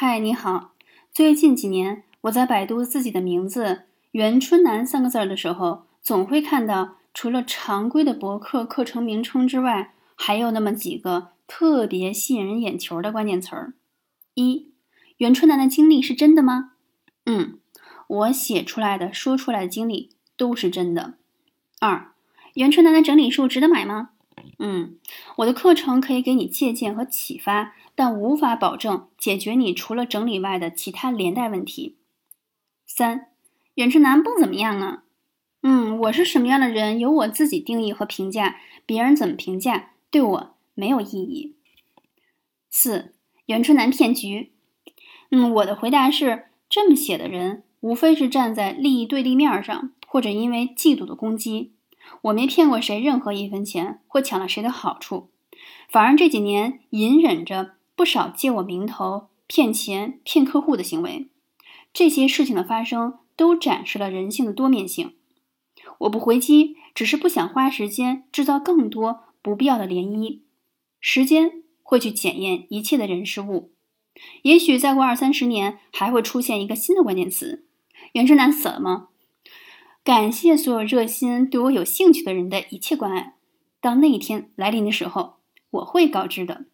嗨，你好。最近几年，我在百度自己的名字“袁春楠”三个字的时候，总会看到除了常规的博客课程名称之外，还有那么几个特别吸引人眼球的关键词儿。一，袁春楠的经历是真的吗？嗯，我写出来的、说出来的经历都是真的。二，袁春楠的整理术值得买吗？嗯，我的课程可以给你借鉴和启发，但无法保证解决你除了整理外的其他连带问题。三，远志南不怎么样啊。嗯，我是什么样的人，由我自己定义和评价，别人怎么评价对我没有意义。四，袁春南骗局。嗯，我的回答是：这么写的人，无非是站在利益对立面上，或者因为嫉妒的攻击。我没骗过谁任何一分钱，或抢了谁的好处，反而这几年隐忍着不少借我名头骗钱、骗客户的行为。这些事情的发生，都展示了人性的多面性。我不回击，只是不想花时间制造更多不必要的涟漪。时间会去检验一切的人事物。也许再过二三十年，还会出现一个新的关键词：袁志南死了吗？感谢所有热心对我有兴趣的人的一切关爱。当那一天来临的时候，我会告知的。